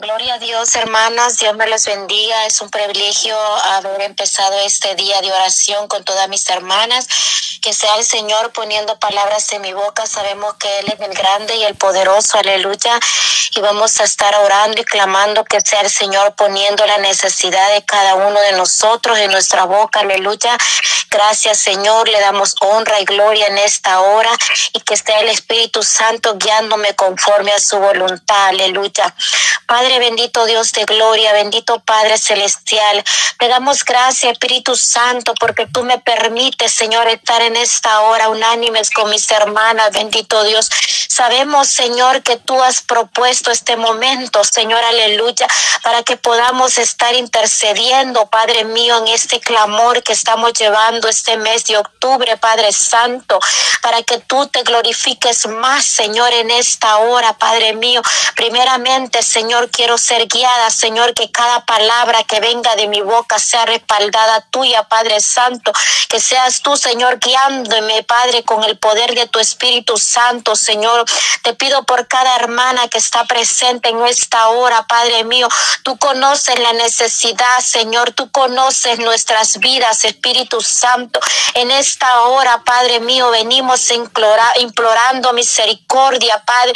Gloria a Dios, hermanas. Dios me les bendiga. Es un privilegio haber empezado este día de oración con todas mis hermanas. Que sea el Señor poniendo palabras en mi boca. Sabemos que Él es el grande y el poderoso. Aleluya. Y vamos a estar orando y clamando que sea el Señor poniendo la necesidad de cada uno de nosotros en nuestra boca. Aleluya. Gracias, Señor. Le damos honra y gloria en esta hora y que esté el Espíritu Santo guiándome conforme a su voluntad. Aleluya. Padre bendito Dios de gloria, bendito Padre celestial, te damos gracias Espíritu Santo porque tú me permites, Señor, estar en esta hora unánimes con mis hermanas, bendito Dios. Sabemos, Señor, que tú has propuesto este momento, Señor, aleluya, para que podamos estar intercediendo, Padre mío, en este clamor que estamos llevando este mes de octubre, Padre Santo, para que tú te glorifiques más, Señor, en esta hora, Padre mío. Primeramente, Señor, quiero ser guiada, Señor, que cada palabra que venga de mi boca sea respaldada tuya, Padre Santo, que seas tú, Señor, guiándome, Padre, con el poder de tu Espíritu Santo, Señor. Te pido por cada hermana que está presente en esta hora, Padre mío. Tú conoces la necesidad, Señor. Tú conoces nuestras vidas, Espíritu Santo. En esta hora, Padre mío, venimos implorando misericordia, Padre.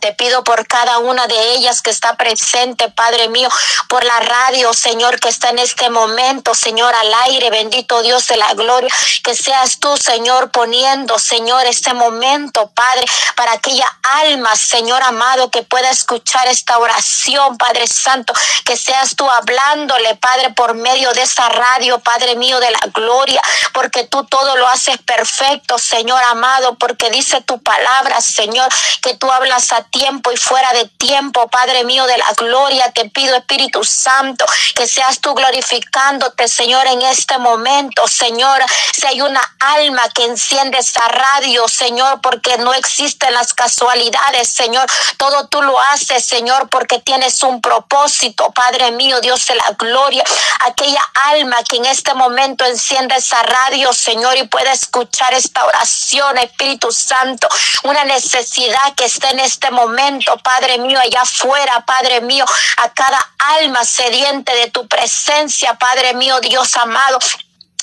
Te pido por cada una de ellas que está presente, Padre mío, por la radio, Señor, que está en este momento, Señor, al aire, bendito Dios de la gloria, que seas tú, Señor, poniendo, Señor, este momento, Padre, para aquella alma, Señor amado, que pueda escuchar esta oración, Padre Santo, que seas tú hablándole, Padre, por medio de esta radio, Padre mío de la gloria, porque tú todo lo haces perfecto, Señor amado, porque dice tu palabra, Señor, que tú hablas a tiempo y fuera de tiempo, Padre mío de la gloria, te pido Espíritu Santo, que seas tú glorificándote, Señor, en este momento, Señor, si hay una alma que enciende esa radio, Señor, porque no existen las casualidades, Señor, todo tú lo haces, Señor, porque tienes un propósito, Padre mío, Dios de la gloria, aquella alma que en este momento enciende esa radio, Señor, y pueda escuchar esta oración, Espíritu Santo, una necesidad que esté en este momento, Padre mío, allá afuera, Padre mío, a cada alma sediente de tu presencia, Padre mío, Dios amado.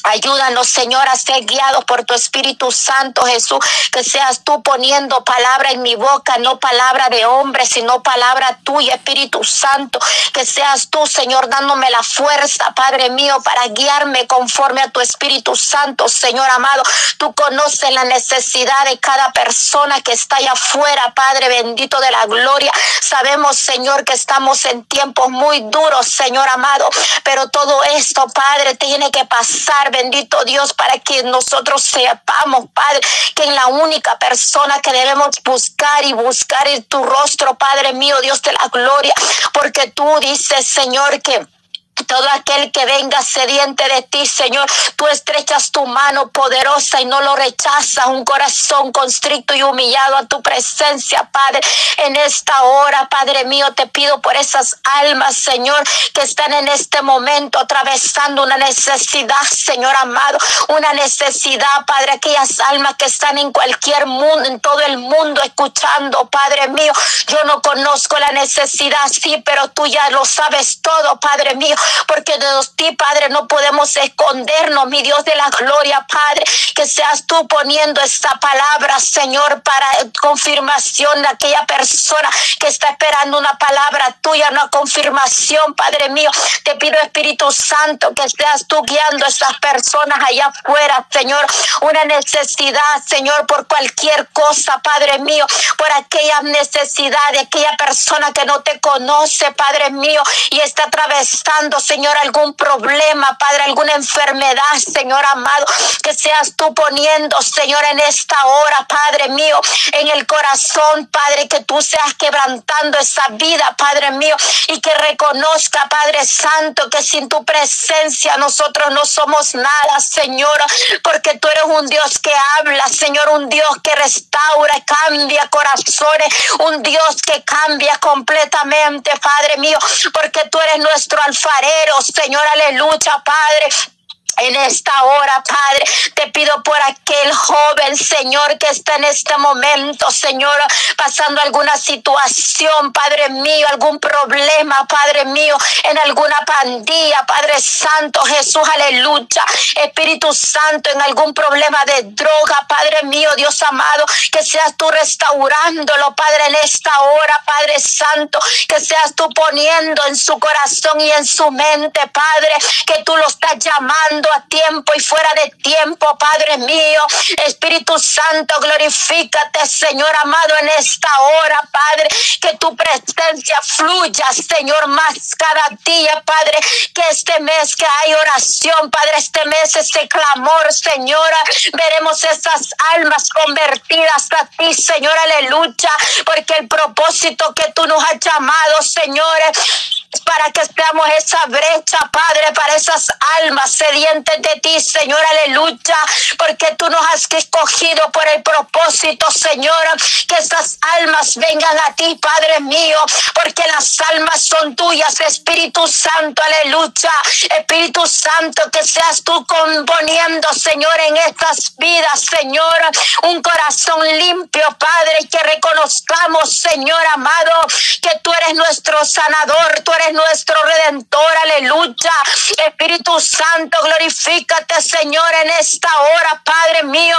Ayúdanos, Señor, a ser guiados por tu Espíritu Santo, Jesús. Que seas tú poniendo palabra en mi boca, no palabra de hombre, sino palabra tuya, Espíritu Santo. Que seas tú, Señor, dándome la fuerza, Padre mío, para guiarme conforme a tu Espíritu Santo, Señor amado. Tú conoces la necesidad de cada persona que está allá afuera, Padre bendito de la gloria. Sabemos, Señor, que estamos en tiempos muy duros, Señor amado. Pero todo esto, Padre, tiene que pasar bendito Dios, para que nosotros sepamos, Padre, que en la única persona que debemos buscar y buscar es tu rostro, Padre mío, Dios de la gloria, porque tú dices, Señor, que todo aquel que venga sediente de ti, Señor, tú estrechas tu mano poderosa y no lo rechazas. Un corazón constricto y humillado a tu presencia, Padre. En esta hora, Padre mío, te pido por esas almas, Señor, que están en este momento atravesando una necesidad, Señor amado. Una necesidad, Padre, aquellas almas que están en cualquier mundo, en todo el mundo, escuchando, Padre mío. Yo no conozco la necesidad, sí, pero tú ya lo sabes todo, Padre mío porque de ti, Padre, no podemos escondernos, mi Dios de la gloria, Padre, que seas tú poniendo esta palabra, Señor, para confirmación de aquella persona que está esperando una palabra tuya, una confirmación, Padre mío. Te pido, Espíritu Santo, que seas tú guiando a esas personas allá afuera, Señor, una necesidad, Señor, por cualquier cosa, Padre mío, por aquella necesidad de aquella persona que no te conoce, Padre mío, y está atravesando Señor, algún problema, Padre, alguna enfermedad, Señor amado, que seas tú poniendo, Señor, en esta hora, Padre mío, en el corazón, Padre, que tú seas quebrantando esa vida, Padre mío, y que reconozca, Padre Santo, que sin tu presencia nosotros no somos nada, Señor, porque tú eres un Dios que habla, Señor, un Dios que restaura, cambia corazones, un Dios que cambia completamente, Padre mío, porque tú eres nuestro alfarero Señor, aleluya, Padre. En esta hora, Padre, te pido por aquel joven, Señor, que está en este momento, Señor, pasando alguna situación, Padre mío, algún problema, Padre mío, en alguna pandilla, Padre Santo, Jesús, aleluya. Espíritu Santo, en algún problema de droga, Padre mío, Dios amado, que seas tú restaurándolo, Padre, en esta hora, Padre Santo, que seas tú poniendo en su corazón y en su mente, Padre, que tú lo estás llamando a tiempo y fuera de tiempo, Padre mío. Espíritu Santo, glorifícate, Señor amado, en esta hora, Padre. Que tu presencia fluya, Señor, más cada día, Padre. Que este mes que hay oración, Padre, este mes, este clamor, Señora, veremos esas almas convertidas a ti, Señor, aleluya. Porque el propósito que tú nos has llamado, Señores, para que seamos esa brecha, Padre, para esas almas sedientes de ti, Señor, aleluya, porque tú nos has escogido por el propósito, Señor, que esas almas vengan a ti, Padre mío, porque las almas son tuyas, Espíritu Santo, aleluya, Espíritu Santo, que seas tú componiendo, Señor, en estas vidas, Señor, un corazón limpio, Padre, que reconozcamos, Señor amado, que tú eres nuestro sanador, tú eres nuestro redentor, aleluya. Espíritu Santo, glorifícate, Señor, en esta hora, Padre mío.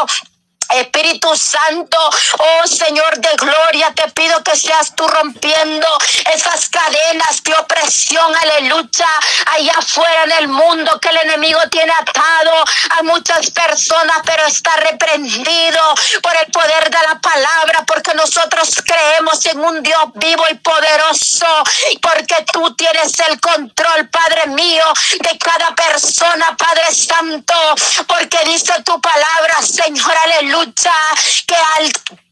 Espíritu Santo, oh Señor de gloria, te pido que seas tú rompiendo esas cadenas de opresión, aleluya, allá afuera en el mundo que el enemigo tiene atado a muchas personas, pero está reprendido por el poder de la palabra, porque nosotros creemos en un Dios vivo y poderoso, porque tú tienes el control, Padre mío, de cada persona, Padre Santo, porque dice tu palabra, Señor, aleluya lucha que al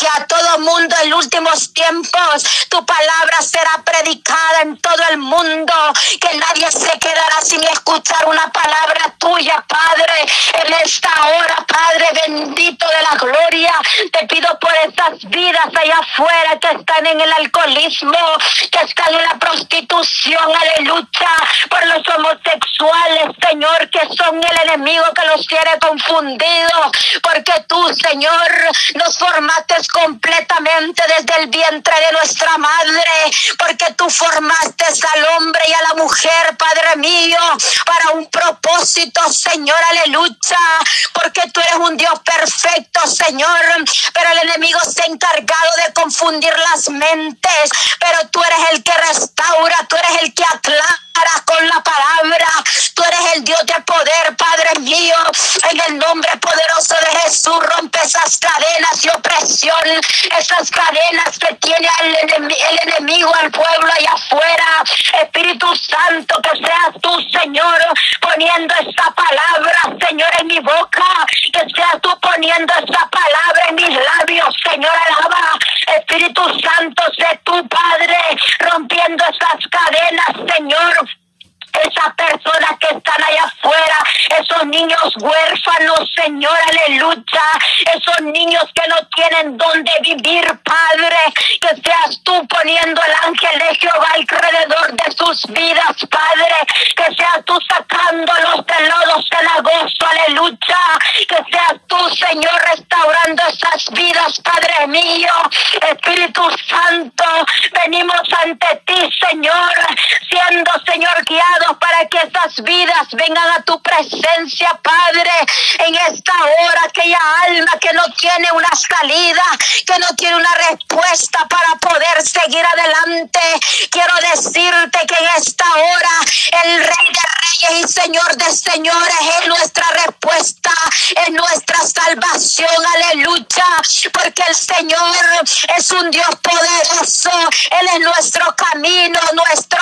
que a todo mundo en últimos tiempos tu palabra será predicada en todo el mundo, que nadie se quedará sin escuchar una palabra tuya, Padre, en esta hora, Padre bendito de la gloria. Te pido por estas vidas allá afuera que están en el alcoholismo, que están en la prostitución, aleluya, por los homosexuales, Señor, que son el enemigo que los tiene confundidos, porque tú, Señor, nos formaste completamente desde el vientre de nuestra madre, porque tú formaste al hombre y a la mujer, Padre mío, para un propósito, Señor, aleluya, porque tú eres un Dios perfecto, Señor, pero el enemigo se ha encargado de confundir las mentes, pero tú eres el que restaura, tú eres el que aclara con la palabra. Tú eres el Dios de poder, Padre mío. En el nombre poderoso de Jesús, rompe esas cadenas y opresión, esas cadenas que tiene el, enemigo, al pueblo allá afuera. Espíritu Santo, que seas tú, Señor, poniendo esta palabra, Señor, en mi boca. Que seas tú poniendo esta palabra en mis labios, Señor, alaba. Espíritu Santo, sé tú, Padre, rompiendo esas cadenas, Señor esas personas que están allá afuera, esos niños huérfanos, Señor, aleluya, esos niños que no tienen dónde vivir, Padre, que seas tú poniendo el ángel de Jehová alrededor de sus vidas, Padre, que seas tú sacándolos de lodo cenagoso, aleluya, que seas tú, Señor, restaurando esas vidas, Padre mío, Espíritu Santo, venimos ante ti, Señor, siendo, Señor, para que estas vidas vengan a tu presencia, Padre, en esta hora, aquella alma que no tiene una salida, que no tiene una respuesta para poder seguir adelante. Quiero decirte que en esta hora el Rey de Reyes y Señor de Señores es nuestra respuesta, es nuestra salvación, aleluya, porque el Señor es un Dios poderoso, Él es nuestro camino, nuestro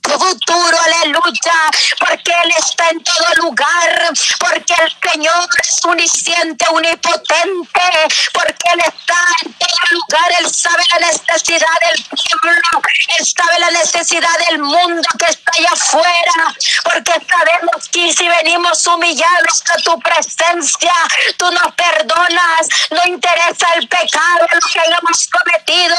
futuro, aleluya, porque Él está en todo lugar, porque el Señor es unisciente, unipotente, porque Él está en todo lugar, Él sabe la necesidad del pueblo, Él sabe la necesidad del mundo que está allá afuera, porque sabemos que si venimos humillados a tu presencia, tú nos perdonas, no interesa el pecado, lo que hayamos cometido,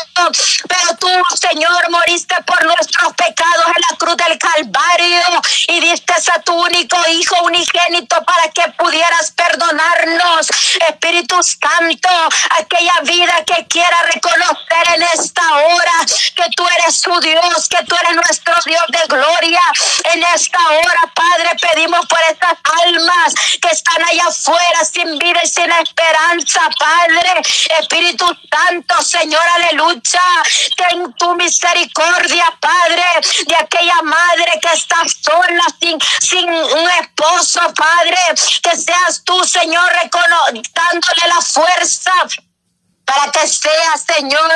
pero tú, Señor, moriste por nuestros pecados la cruz del Calvario y diste a tu único Hijo unigénito para que pudieras perdonarnos. Espíritu Santo, aquella vida que quiera reconocer en esta hora que tú eres su Dios, que tú eres nuestro Dios de gloria. En esta hora, Padre, pedimos por estas almas que están allá afuera sin vida y sin esperanza, Padre. Espíritu Santo, Señor, aleluya. Ten tu misericordia, Padre, de aquella madre que está sola, sin, sin un esposo, Padre. Que seas tú, Señor, dándole la fuerza para que seas, Señor,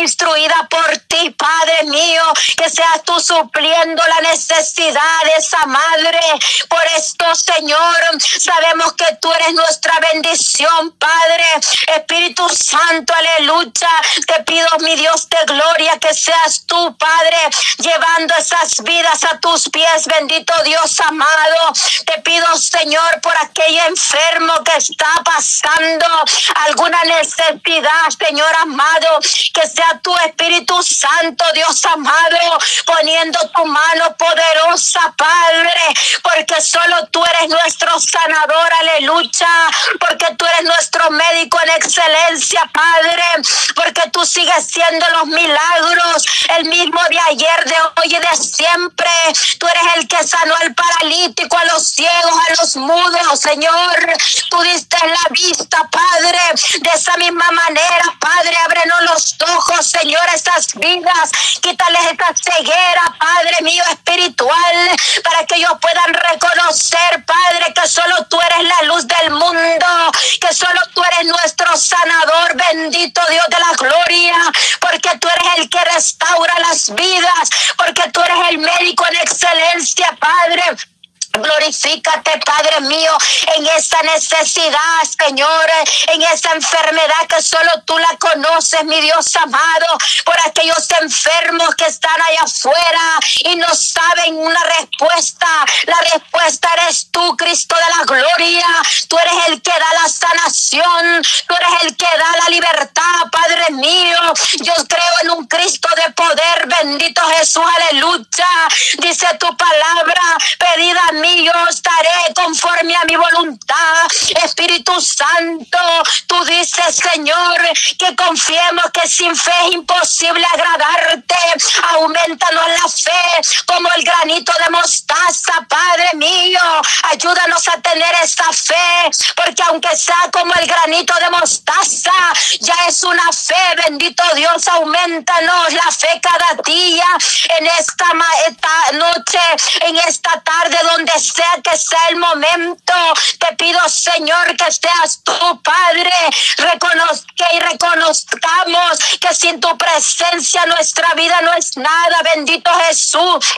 instruida por ti, Padre mío, que seas tú supliendo la necesidad de esa madre. Por esto, Señor, sabemos que tú eres nuestra bendición, Padre. Espíritu Santo, aleluya. Te pido, mi Dios de gloria, que seas tú, Padre, llevando esas vidas a tus pies, bendito Dios amado. Te pido, Señor, por aquel enfermo que está pasando alguna necesidad Señor amado, que sea tu Espíritu Santo, Dios amado, poniendo tu mano poderosa, Padre, porque solo tú eres nuestro sanador, aleluya, porque tú eres nuestro médico en excelencia, Padre, porque tú sigues siendo los milagros, el mismo de ayer, de hoy y de siempre. Tú eres el que sanó al paralítico, a los ciegos, a los mudos, Señor. Tú diste la vista, Padre, de esa misma manera Padre, ábrenos los ojos, Señor, estas vidas. Quítales esta ceguera, Padre mío, espiritual, para que ellos puedan reconocer, Padre, que solo tú eres la luz del mundo, que solo tú eres nuestro sanador, bendito Dios de la gloria, porque tú eres el que restaura las vidas, porque tú eres el médico en excelencia, Padre. Glorifícate, Padre mío, en esa necesidad, Señor, en esa enfermedad que solo tú la conoces, mi Dios amado, por aquellos enfermos que están allá afuera y no saben una respuesta. La respuesta eres tú, Cristo de la gloria. Tú eres el que da la sanación, tú eres el que da la libertad, Padre mío. Yo creo en un Cristo de poder, bendito Jesús, aleluya. Dice tu palabra, pedida yo estaré conforme a mi voluntad. Espíritu Santo, tú dices, Señor, que confiemos que sin fe es imposible agradarte. Aumentanos la fe como el granito de mostaza, Padre mío. Ayúdanos a tener esta fe, porque aunque sea como el granito de mostaza, ya es una fe, bendito Dios, aumentanos la fe cada día en esta, esta noche, en esta tarde donde sea que sea el momento, te pido, Señor, que seas tu Padre. Reconozca y reconozcamos que sin tu presencia nuestra vida no es nada. Bendito Jesús.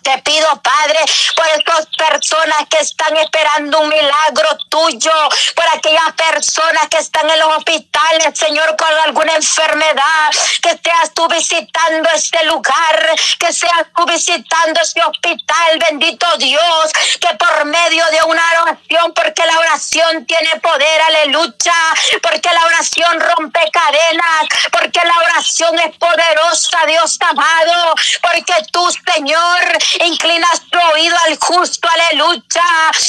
Te pido, Padre, por estas personas que están esperando un milagro tuyo, por aquellas personas que están en los hospitales, Señor, con alguna enfermedad, que seas tú visitando este lugar, que seas tú visitando este hospital, bendito Dios, que por medio de una oración, porque la oración tiene poder, aleluya, porque la oración rompe cadenas, porque la oración es poderosa, Dios amado, porque tú, Señor, inclinas tu oído al justo, aleluya.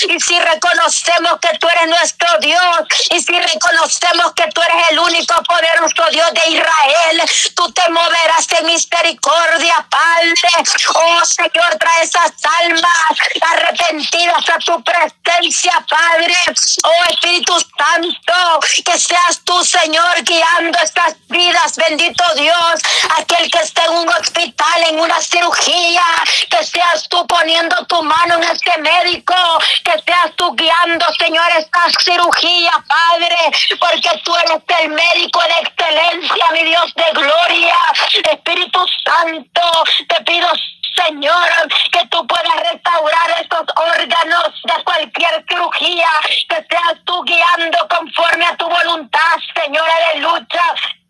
Y si reconocemos que tú eres nuestro Dios, y si reconocemos que tú eres el único poderoso Dios de Israel, tú te moverás de misericordia, Padre. Oh Señor, trae esas almas arrepentidas a tu presencia, Padre. Oh Espíritu Santo, que seas tú, Señor, guiando estas vidas, bendito Dios, aquel que está en un hospital, en una cirugía, que seas tú poniendo tu mano en este médico, que seas tú guiando, Señor, esta cirugía, Padre, porque tú eres el médico de excelencia, mi Dios de gloria. Espíritu Santo, te pido, Señor, que tú puedas restaurar estos órganos de cualquier cirugía, que seas tú guiando conforme a tu voluntad, Señor, aleluya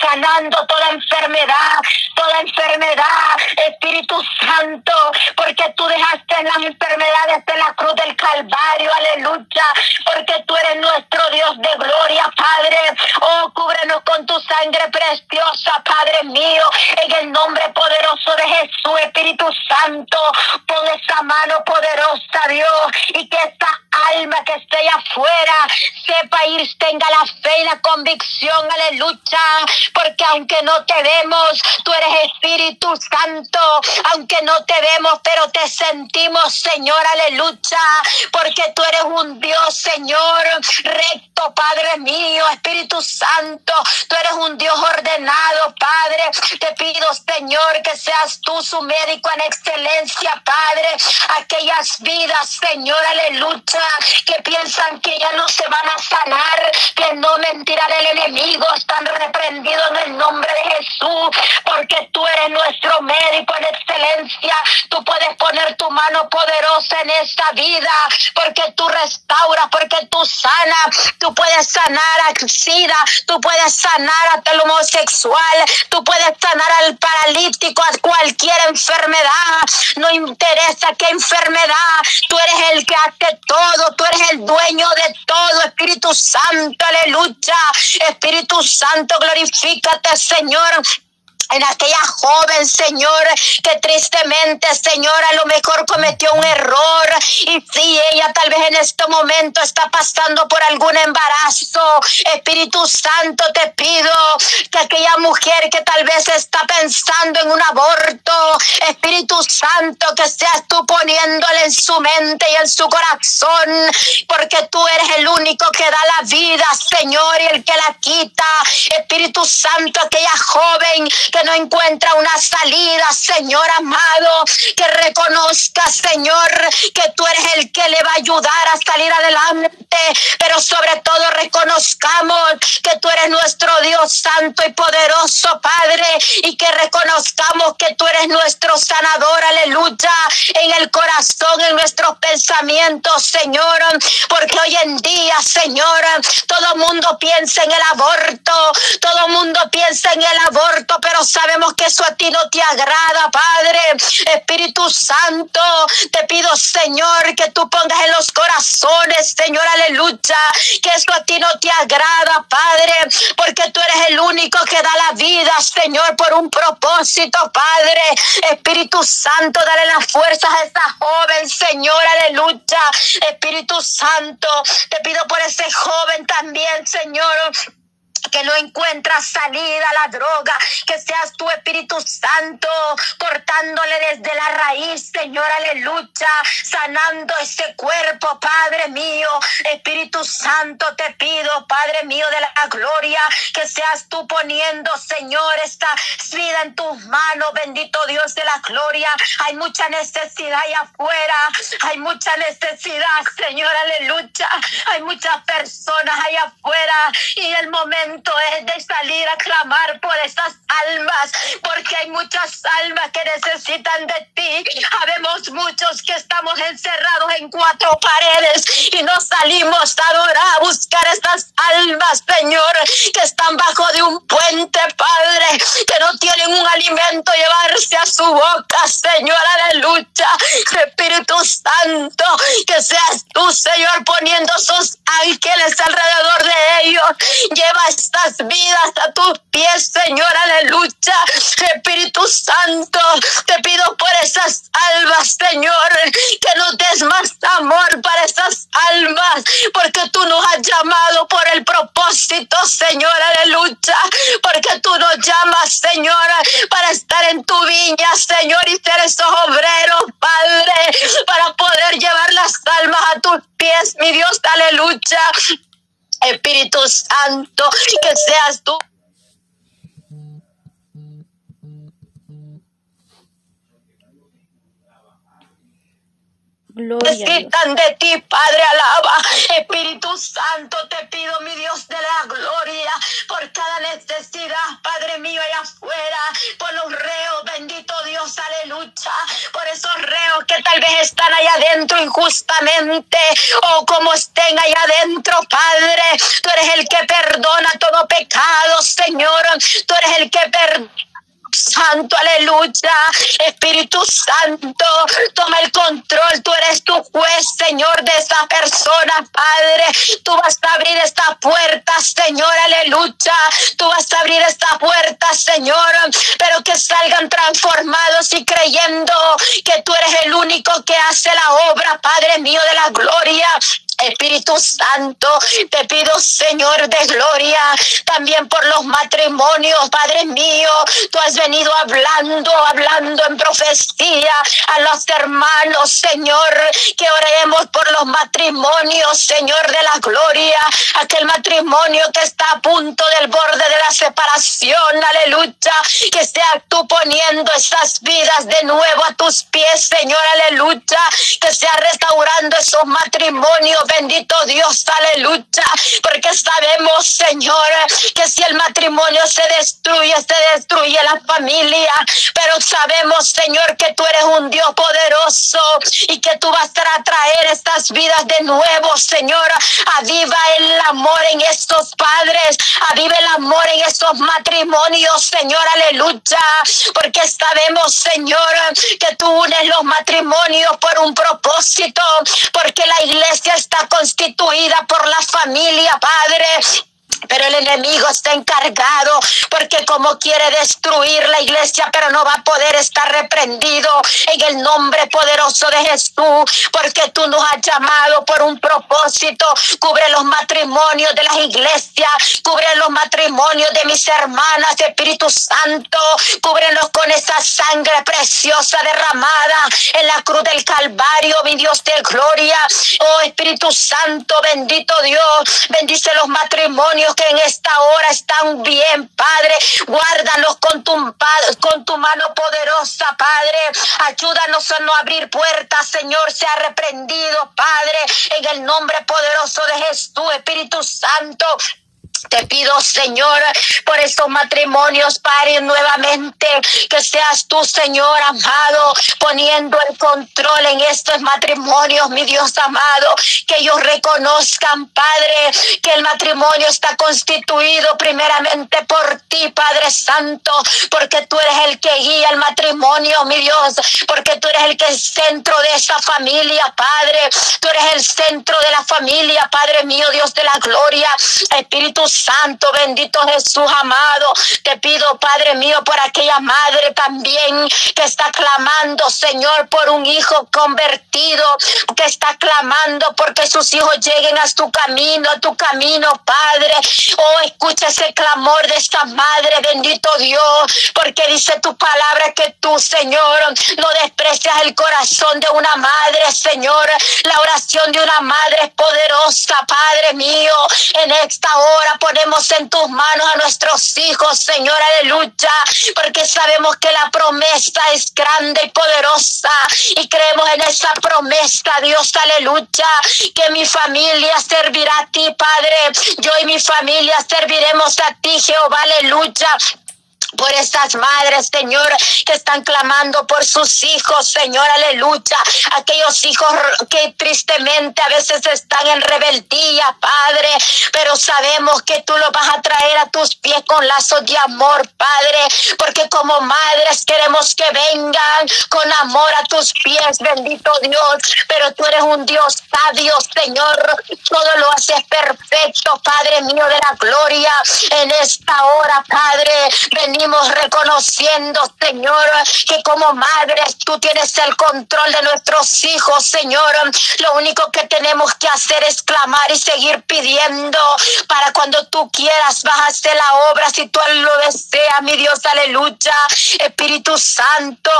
sanando toda enfermedad, toda enfermedad, Espíritu Santo, porque tú dejaste las enfermedades de la cruz del Calvario, aleluya, porque tú eres nuestro Dios de gloria, Padre. Oh, cúbrenos con tu sangre preciosa, Padre mío, en el nombre poderoso de Jesús, Espíritu Santo, pon esa mano poderosa, Dios, y que esta alma que esté afuera sepa ir, tenga la fe y la convicción, aleluya, porque aunque no te vemos, tú eres Espíritu Santo, aunque no te vemos, pero te sentimos, Señor, aleluya, porque tú eres un Dios, Señor, recto, Padre mío, Espíritu Santo, tú eres un Dios ordenado, Padre, te pido, Señor, que seas tú su médico en excelencia, Padre, aquellas vidas, Señor, aleluya, que piensan que ya no se van a sanar, que no mentirá el enemigo, están reprendidos en el nombre de Jesús, porque tú eres nuestro médico en excelencia. Tú puedes poner tu mano poderosa en esta vida, porque tú restauras, porque tú sanas. Tú puedes sanar a SIDA, tú puedes sanar a el homosexual, tú puedes sanar al paralítico, a cualquier enfermedad. No interesa qué enfermedad, tú eres el que hace todo, tú eres el dueño de todo, Espíritu Santo, aleluya. Espíritu Santo, glorifícate, Señor en aquella joven, Señor, que tristemente, Señor, a lo mejor cometió un error. Y si ella tal vez en este momento está pasando por algún embarazo, Espíritu Santo, te pido que aquella mujer que tal vez está pensando en un aborto, Espíritu Santo, que seas tú poniéndole en su mente y en su corazón, porque tú eres el único que da la vida, Señor, y el que la quita. Espíritu Santo, aquella joven que no encuentra una salida, Señor amado, que reconozca, Señor, que tú eres el que le va a ayudar a salir adelante, pero sobre todo reconozcamos que tú eres nuestro Dios santo y poderoso, Padre, y que reconozcamos que tú eres nuestro sanador, aleluya, en el corazón, en nuestros pensamientos, Señor, porque hoy en día, Señor, todo mundo piensa en el aborto, todo mundo piensa en el aborto, pero sabemos que eso a ti no te agrada, Padre. Espíritu Santo, te pido, Señor, que tú pongas en los corazones, Señor, aleluya, que eso a ti no te agrada, Padre, porque tú eres el único que da la vida, Señor, por un propósito, Padre. Espíritu Santo, dale las fuerzas a esa joven, Señor, aleluya. Espíritu Santo, te pido por ese joven también, Señor que no encuentra salida a la droga, que seas tu Espíritu Santo cortándole desde la raíz, Señor, aleluya, sanando ese cuerpo, Padre mío, Espíritu Santo, te pido, Padre mío de la gloria, que seas tú poniendo, Señor, esta vida en tus manos, bendito Dios de la gloria. Hay mucha necesidad allá afuera, hay mucha necesidad, Señor, aleluya. Hay muchas personas allá afuera y el momento es de salir a clamar por estas almas, porque hay muchas almas que necesitan de ti. Habemos muchos que estamos encerrados en cuatro paredes y no salimos a adorar, a buscar estas almas, Señor, que están bajo de un puente, Padre, que tienen un alimento llevarse a su boca, Señor, aleluya. Espíritu Santo, que seas tú, Señor, poniendo sus ángeles alrededor de ellos. Lleva estas vidas a tus pies, Señor, aleluya. Espíritu Santo, te pido por esas almas, Señor, que nos des más amor para esas almas, porque tú nos has llamado por el propósito, Señor, aleluya, porque tú nos llamas, Señor, para estar en tu viña, Señor, y ser esos obreros, Padre, para poder llevar las almas a tus pies, mi Dios, aleluya. Espíritu Santo, que seas tú. Necesitan de ti, Padre, alaba. Espíritu Santo, te pido, mi Dios de la gloria, por cada necesidad, Padre mío, allá afuera, por los reos, bendito Dios, aleluya, por esos reos que tal vez están allá adentro injustamente, o como estén allá adentro, Padre, tú eres el que perdona todo pecado, Señor, tú eres el que perdona Santo, aleluya. Espíritu Santo, toma el control. Tú eres tu juez, Señor, de esta persona, Padre. Tú vas a abrir esta puerta, Señor, aleluya. Tú vas a abrir esta puerta, Señor, pero que salgan transformados y creyendo que tú eres el único que hace la obra, Padre mío de la gloria. Espíritu Santo, te pido, Señor de gloria, también por los matrimonios, Padre mío, tú has venido hablando, hablando en profecía a los hermanos, Señor, que oremos por los matrimonios, Señor de la gloria, aquel matrimonio que está a punto del borde de la separación, aleluya, que sea tú poniendo esas vidas de nuevo a tus pies, Señor, aleluya, que sea restaurando esos matrimonios bendito Dios, aleluya, porque sabemos, Señor, que si el matrimonio se destruye, se destruye la familia, pero sabemos, Señor, que tú eres un Dios poderoso y que tú vas a traer estas vidas de nuevo, Señor. Aviva el amor en estos padres, aviva el amor en estos matrimonios, Señor, aleluya, porque sabemos, Señor, que tú unes los matrimonios por un propósito, porque la iglesia está constituida por la familia, Padre. Pero el enemigo está encargado porque como quiere destruir la iglesia, pero no va a poder estar reprendido en el nombre poderoso de Jesús, porque tú nos has llamado por un propósito. Cubre los matrimonios de las iglesias, cubre los matrimonios de mis hermanas, Espíritu Santo, cúbrenos con esa sangre preciosa derramada en la cruz del Calvario, mi Dios de gloria. Oh Espíritu Santo, bendito Dios, bendice los matrimonios que en esta hora están bien, Padre. Guárdanos con tu, con tu mano poderosa, Padre. Ayúdanos a no abrir puertas, Señor. Sea reprendido, Padre, en el nombre poderoso de Jesús, Espíritu Santo. Te pido, Señor, por estos matrimonios, Padre, nuevamente, que seas tú, Señor amado, poniendo el control en estos matrimonios, mi Dios amado, que ellos reconozcan, Padre, que el matrimonio está constituido primeramente por ti, Padre Santo, porque tú eres el que guía el matrimonio, mi Dios, porque tú eres el que es centro de esa familia, Padre, tú eres el centro de la familia, Padre mío, Dios de la gloria, Espíritu Santo, bendito Jesús amado. Te pido, Padre mío, por aquella madre también que está clamando, Señor, por un hijo convertido, que está clamando porque sus hijos lleguen a tu camino, a tu camino, Padre. Oh, escucha ese clamor de esta madre, bendito Dios, porque dice tu palabra que tú, Señor, no desprecias el corazón de una madre, Señor. La oración de una madre es poderosa, Padre mío, en esta hora ponemos en tus manos a nuestros hijos, Señor, aleluya, porque sabemos que la promesa es grande y poderosa y creemos en esa promesa, Dios, aleluya, que mi familia servirá a ti, Padre, yo y mi familia serviremos a ti, Jehová, aleluya por estas madres, Señor, que están clamando por sus hijos, Señor, aleluya. Aquellos hijos que tristemente a veces están en rebeldía, Padre, pero sabemos que tú los vas a traer a tus pies con lazos de amor, Padre, porque como madres queremos que vengan con amor a tus pies, bendito Dios, pero tú eres un Dios sabio, Señor, todo lo haces perfecto, Padre mío de la gloria, en esta hora, Padre, venimos reconociendo, Señor, que como madres tú tienes el control de nuestros hijos, Señor. Lo único que tenemos que hacer es clamar y seguir pidiendo para cuando tú quieras vas la obra si tú lo deseas, mi Dios, aleluya. Espíritu Santo,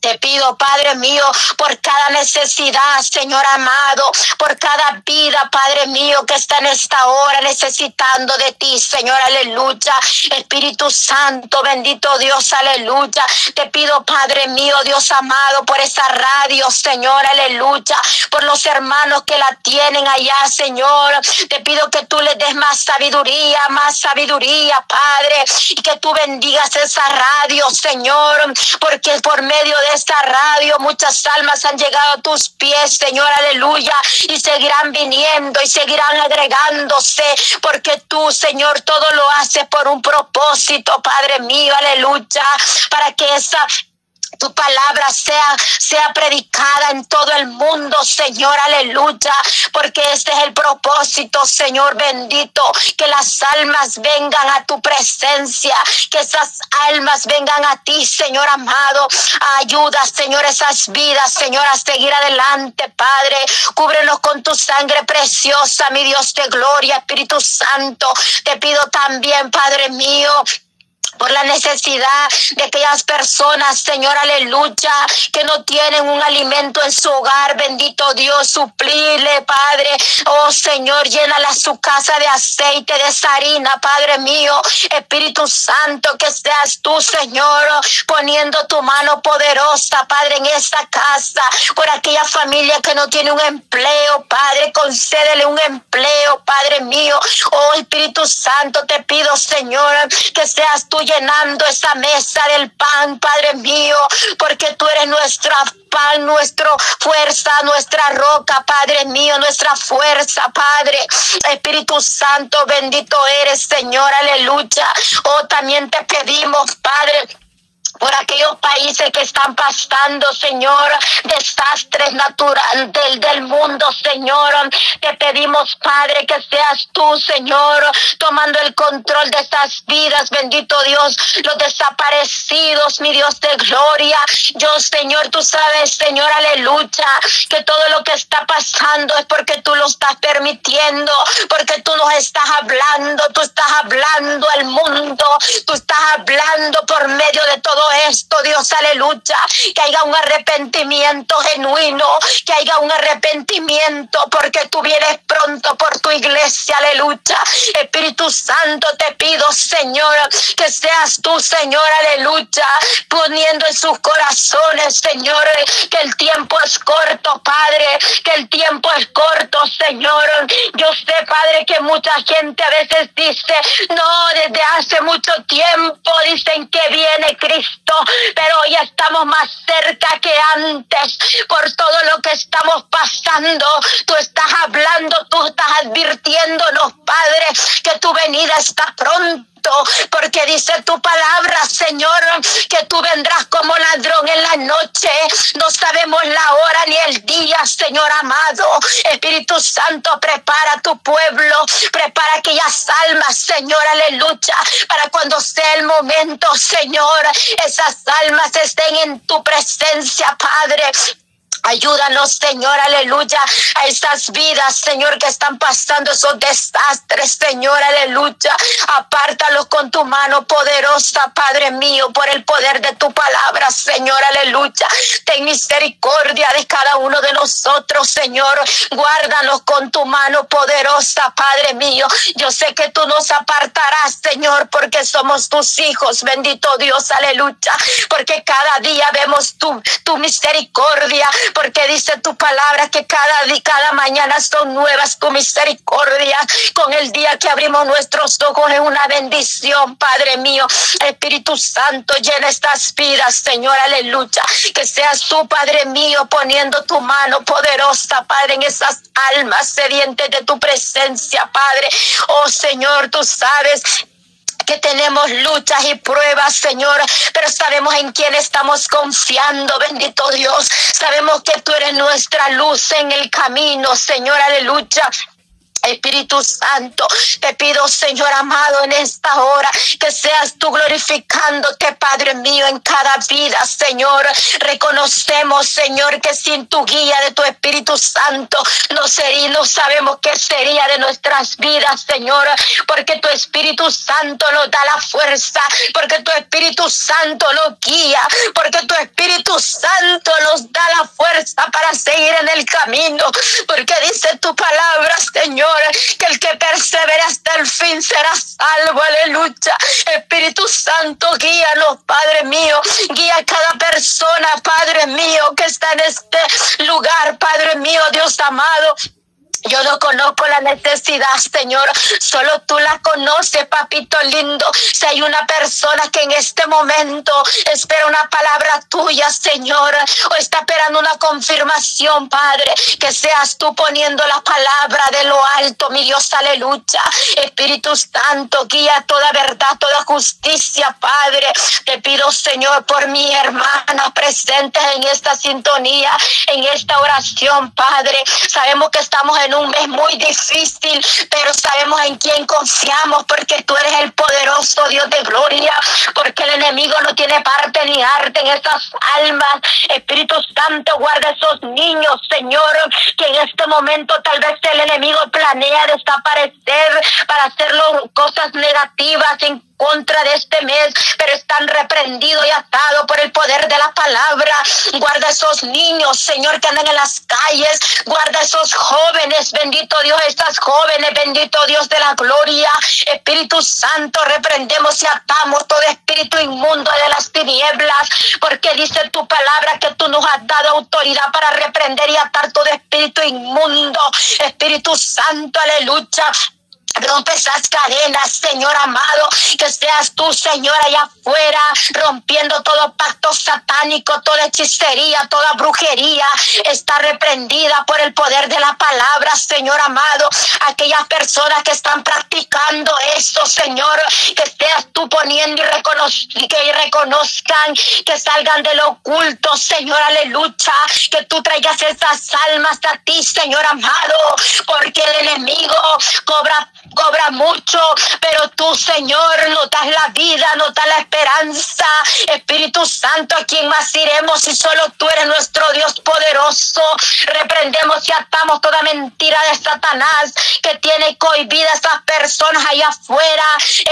te pido, Padre mío, por cada necesidad, Señor amado, por cada vida, Padre mío, que está en esta hora necesitando de ti, Señor, aleluya. Espíritu Santo, bendito Dios, aleluya. Te pido, Padre mío, Dios amado, por esa radio, Señor, aleluya. Por los hermanos que la tienen allá, Señor. Te pido que tú les des más sabiduría, más sabiduría, Padre. Y que tú bendigas esa radio, Señor. Porque por medio de esta radio, muchas almas han llegado a tus pies, Señor, aleluya, y seguirán viniendo y seguirán agregándose, porque tú, Señor, todo lo haces por un propósito, Padre mío, aleluya, para que esa tu palabra sea, sea predicada en todo el mundo, Señor, aleluya, porque este es el propósito, Señor bendito, que las almas vengan a tu presencia, que esas almas vengan a ti, Señor amado, ayuda, Señor, esas vidas, Señor, a seguir adelante, Padre, cúbrenos con tu sangre preciosa, mi Dios de gloria, Espíritu Santo, te pido también, Padre mío, por la necesidad de aquellas personas, Señor, aleluya, que no tienen un alimento en su hogar, bendito Dios, suplirle, Padre, oh Señor, llénala su casa de aceite, de esa harina, Padre mío, Espíritu Santo, que seas tú, Señor, poniendo tu mano poderosa, Padre, en esta casa, por aquella familia que no tiene un empleo, Padre, concédele un empleo, Padre mío, oh Espíritu Santo, te pido, Señor, que seas tú llenando esa mesa del pan, Padre mío, porque tú eres nuestra pan, nuestra fuerza, nuestra roca, Padre mío, nuestra fuerza, Padre. Espíritu Santo, bendito eres, Señor, aleluya. Oh, también te pedimos, Padre por aquellos países que están pasando, Señor, desastres naturales del, mundo, Señor. Te pedimos, Padre, que seas tú, Señor, tomando el control de estas vidas, bendito Dios, los desaparecidos, mi Dios de gloria. Yo, Señor, tú sabes, Señor, aleluya, que todo lo que está pasando es porque tú lo estás permitiendo, porque tú nos estás hablando, tú estás hablando al mundo, tú estás hablando por medio de todo esto, Dios, aleluya. Que haya un arrepentimiento genuino, que haya un arrepentimiento porque tú vienes pronto por tu iglesia, aleluya. Espíritu Santo, te pido, Señor, que seas tú, Señor, aleluya, poniendo en sus corazones, Señor, que el tiempo es corto, Padre, que el tiempo es corto, Señor. Yo sé, Padre, que mucha gente a veces dice, no, desde hace mucho tiempo dicen que viene Cristo pero hoy estamos más cerca que antes por todo lo que estamos pasando. Tú estás hablando, tú estás advirtiéndonos, Padre, que tu venida está pronto porque dice tu palabra, Señor, que tú vendrás como ladrón en la noche. No sabemos la hora ni el día, Señor amado. Espíritu Santo, prepara tu pueblo, prepara aquellas almas, Señor, aleluya, para cuando sea el momento, Señor, esas almas estén en tu presencia, Padre. Ayúdanos, Señor, aleluya, a estas vidas, Señor, que están pasando esos desastres, Señor, aleluya. Apártalos con tu mano poderosa, Padre mío, por el poder de tu palabra, Señor, aleluya. Ten misericordia de cada uno de nosotros, Señor. Guárdanos con tu mano poderosa, Padre mío. Yo sé que tú nos apartarás, Señor, porque somos tus hijos, bendito Dios, aleluya. Porque cada día vemos tu, tu misericordia porque dice tu palabra que cada día, cada mañana son nuevas tu misericordia. Con el día que abrimos nuestros ojos es una bendición, Padre mío. Espíritu Santo, llena estas vidas, Señor, aleluya. Que seas tú, Padre mío, poniendo tu mano poderosa, Padre, en esas almas sedientes de tu presencia, Padre. Oh Señor, tú sabes que tenemos luchas y pruebas, Señor, pero sabemos en quién estamos confiando, bendito Dios. Sabemos que tú eres nuestra luz en el camino, Señor, aleluya. Espíritu Santo, te pido, Señor amado, en esta hora que seas tú glorificándote, Padre mío, en cada vida, Señor. Reconocemos, Señor, que sin tu guía de tu Espíritu Santo no sería, no sabemos qué sería de nuestras vidas, Señor, porque tu Espíritu Santo nos da la fuerza, porque tu Espíritu Santo nos guía, porque tu Espíritu Santo nos da la fuerza para seguir en el camino, porque dice tu palabra, Señor que el que persevera hasta el fin será salvo, aleluya. Espíritu Santo, guíanos, Padre mío, guía a cada persona, Padre mío, que está en este lugar, Padre mío, Dios amado. Yo no conozco la necesidad, Señor. Solo tú la conoces, papito lindo. Si hay una persona que en este momento espera una palabra tuya, Señor, o está esperando una confirmación, Padre, que seas tú poniendo la palabra de lo alto, mi Dios, aleluya. Espíritu Santo, guía toda verdad, toda justicia, Padre. Te pido, Señor, por mi hermana presente en esta sintonía, en esta oración, Padre. Sabemos que estamos en un mes muy difícil, pero sabemos en quién confiamos porque tú eres el poderoso Dios de gloria, porque el enemigo no tiene parte ni arte en estas almas. Espíritu Santo, guarda esos niños, Señor, que en este momento tal vez el enemigo planea desaparecer para hacer cosas negativas en contra de este mes, pero están reprendidos y atados por el poder de la palabra. Guarda esos niños, Señor, que andan en las calles. Guarda esos jóvenes, bendito Dios, estas jóvenes, bendito Dios de la gloria. Espíritu Santo, reprendemos y atamos todo espíritu inmundo de las tinieblas, porque dice tu palabra que tú nos has dado autoridad para reprender y atar todo espíritu inmundo. Espíritu Santo, aleluya. Rompe esas cadenas, Señor amado. Que seas tú, Señor, allá afuera, rompiendo todo pacto satánico, toda hechicería, toda brujería. Está reprendida por el poder de la palabra, Señor amado. Aquellas personas que están practicando esto, Señor, que seas tú poniendo y que reconozcan, que salgan de lo oculto, Señor, aleluya. Que tú traigas esas almas a ti, Señor amado, porque el enemigo cobra cobra mucho, pero tú, Señor, nos das la vida, nos das la esperanza. Espíritu Santo, ¿a quién más iremos si solo tú eres nuestro Dios poderoso? Reprendemos y atamos toda mentira de Satanás que tiene cohibida a esas personas allá afuera.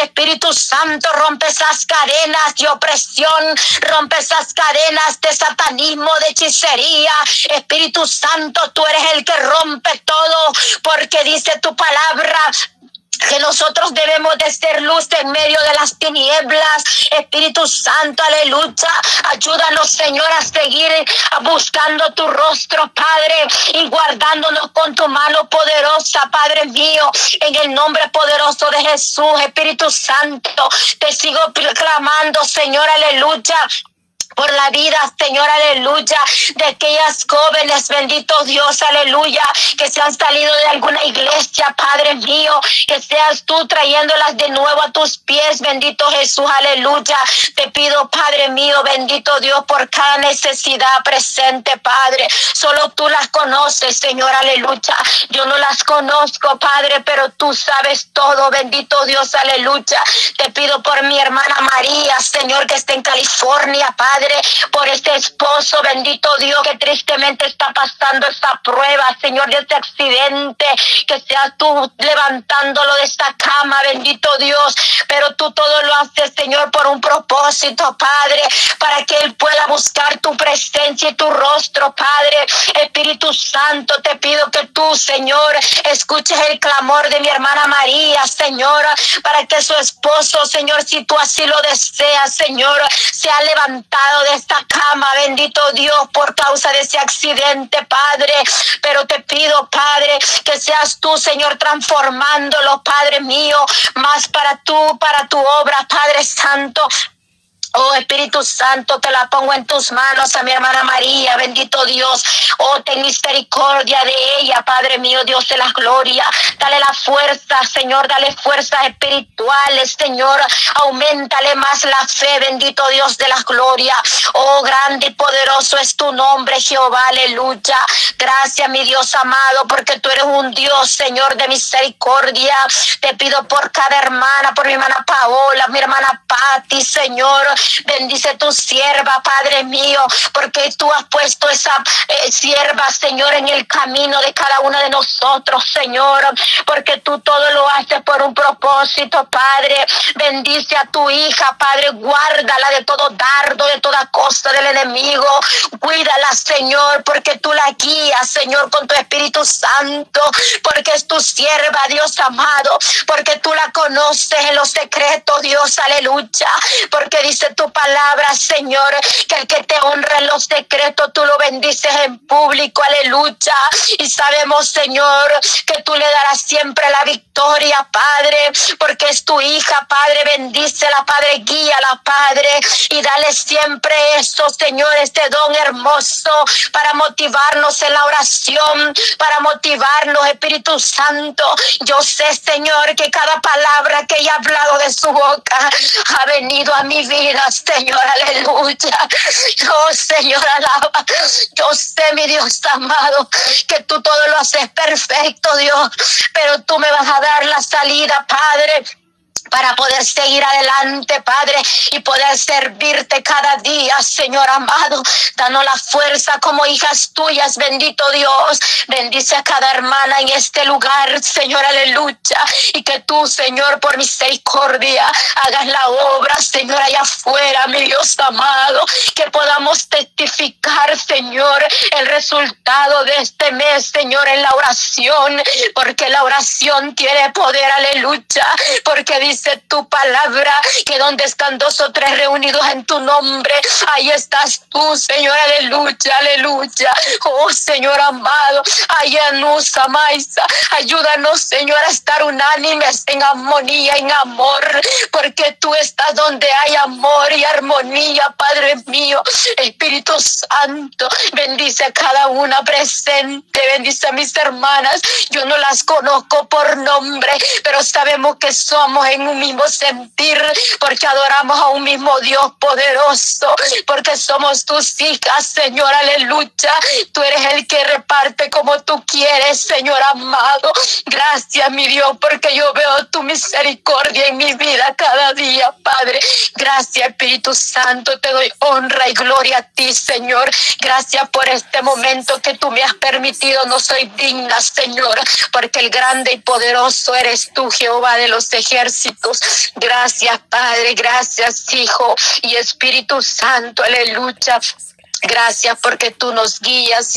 Espíritu Santo, rompe esas cadenas de opresión, rompe esas cadenas de satanismo, de hechicería. Espíritu Santo, tú eres el que rompe todo, porque dice tu palabra, que nosotros debemos de ser luz en medio de las tinieblas. Espíritu Santo, aleluya. Ayúdanos, Señor, a seguir buscando tu rostro, Padre, y guardándonos con tu mano poderosa, Padre mío, en el nombre poderoso de Jesús, Espíritu Santo. Te sigo clamando, Señor, aleluya por la vida, Señor, aleluya, de aquellas jóvenes, bendito Dios, aleluya, que se han salido de alguna iglesia, Padre mío, que seas tú trayéndolas de nuevo a tus pies, bendito Jesús, aleluya. Te pido, Padre mío, bendito Dios, por cada necesidad presente, Padre. Solo tú las conoces, Señor, aleluya. Yo no las conozco, Padre, pero tú sabes todo, bendito Dios, aleluya. Te pido por mi hermana María, Señor, que está en California, Padre por este esposo, bendito Dios, que tristemente está pasando esta prueba, Señor, de este accidente, que seas tú levantándolo de esta cama, bendito Dios, pero tú todo lo haces, Señor, por un propósito, Padre, para que él pueda buscar tu presencia y tu rostro, Padre. Espíritu Santo, te pido que tú, Señor, escuches el clamor de mi hermana María, Señor, para que su esposo, Señor, si tú así lo deseas, Señor, sea levantado de esta cama, bendito Dios, por causa de ese accidente, Padre. Pero te pido, Padre, que seas tú, Señor, transformándolo, Padre mío, más para tú, para tu obra, Padre Santo. Oh Espíritu Santo, te la pongo en tus manos a mi hermana María, bendito Dios. Oh, ten misericordia de ella, Padre mío, Dios de la gloria. Dale la fuerza, Señor, dale fuerzas espirituales, Señor. Aumentale más la fe, bendito Dios de la gloria. Oh, grande y poderoso es tu nombre, Jehová, aleluya. Gracias, mi Dios amado, porque tú eres un Dios, Señor, de misericordia. Te pido por cada hermana, por mi hermana Paola, mi hermana Patti, Señor. Bendice tu sierva, Padre mío, porque tú has puesto esa eh, sierva, Señor, en el camino de cada uno de nosotros, Señor, porque tú todo lo haces por un propósito, Padre. Bendice a tu hija, Padre, guárdala de todo dardo, de toda costa del enemigo. Cuídala, Señor, porque tú la guías, Señor, con tu Espíritu Santo, porque es tu sierva, Dios amado, porque tú la conoces en los secretos, Dios, aleluya, porque dice tu palabra, Señor, que el que te honra en los secretos, tú lo bendices en público, aleluya. Y sabemos, Señor, que tú le darás siempre la victoria, Padre, porque es tu hija, Padre, bendícela, Padre, guíala, Padre, y dale siempre eso, Señor, este don hermoso para motivarnos en la oración, para motivarnos, Espíritu Santo. Yo sé, Señor, que cada palabra que ha hablado de su boca ha venido a mi vida, Señor, aleluya. Oh, Señor, alaba. Yo sé, mi Dios amado, que tú todo lo haces perfecto, Dios, pero tú me vas a dar la salida, Padre para poder seguir adelante, Padre, y poder servirte cada día, Señor amado. Danos la fuerza como hijas tuyas, bendito Dios. Bendice a cada hermana en este lugar, Señor, aleluya. Y que tú, Señor, por misericordia, hagas la obra, Señor, allá afuera, mi Dios amado. Que podamos testificar, Señor, el resultado de este mes, Señor, en la oración. Porque la oración tiene poder, aleluya. Porque dice dice tu palabra, que donde están dos o tres reunidos en tu nombre, ahí estás tú, Señor, aleluya, aleluya. Oh, Señor amado, ayanusa, maisa, ayúdanos, Señor, a estar unánimes en armonía, en amor, porque tú estás donde hay amor y armonía, Padre mío, Espíritu Santo, bendice a cada una presente, bendice a mis hermanas, yo no las conozco por nombre, pero sabemos que somos en un mismo sentir, porque adoramos a un mismo Dios poderoso, porque somos tus hijas, Señor, aleluya. Tú eres el que reparte como tú quieres, Señor amado. Gracias, mi Dios, porque yo veo tu misericordia en mi vida cada día, Padre. Gracias, Espíritu Santo, te doy honra y gloria a ti, Señor. Gracias por este momento que tú me has permitido. No soy digna, Señor, porque el grande y poderoso eres tú, Jehová de los ejércitos. Gracias, Padre, gracias, Hijo y Espíritu Santo, aleluya. Gracias porque tú nos guías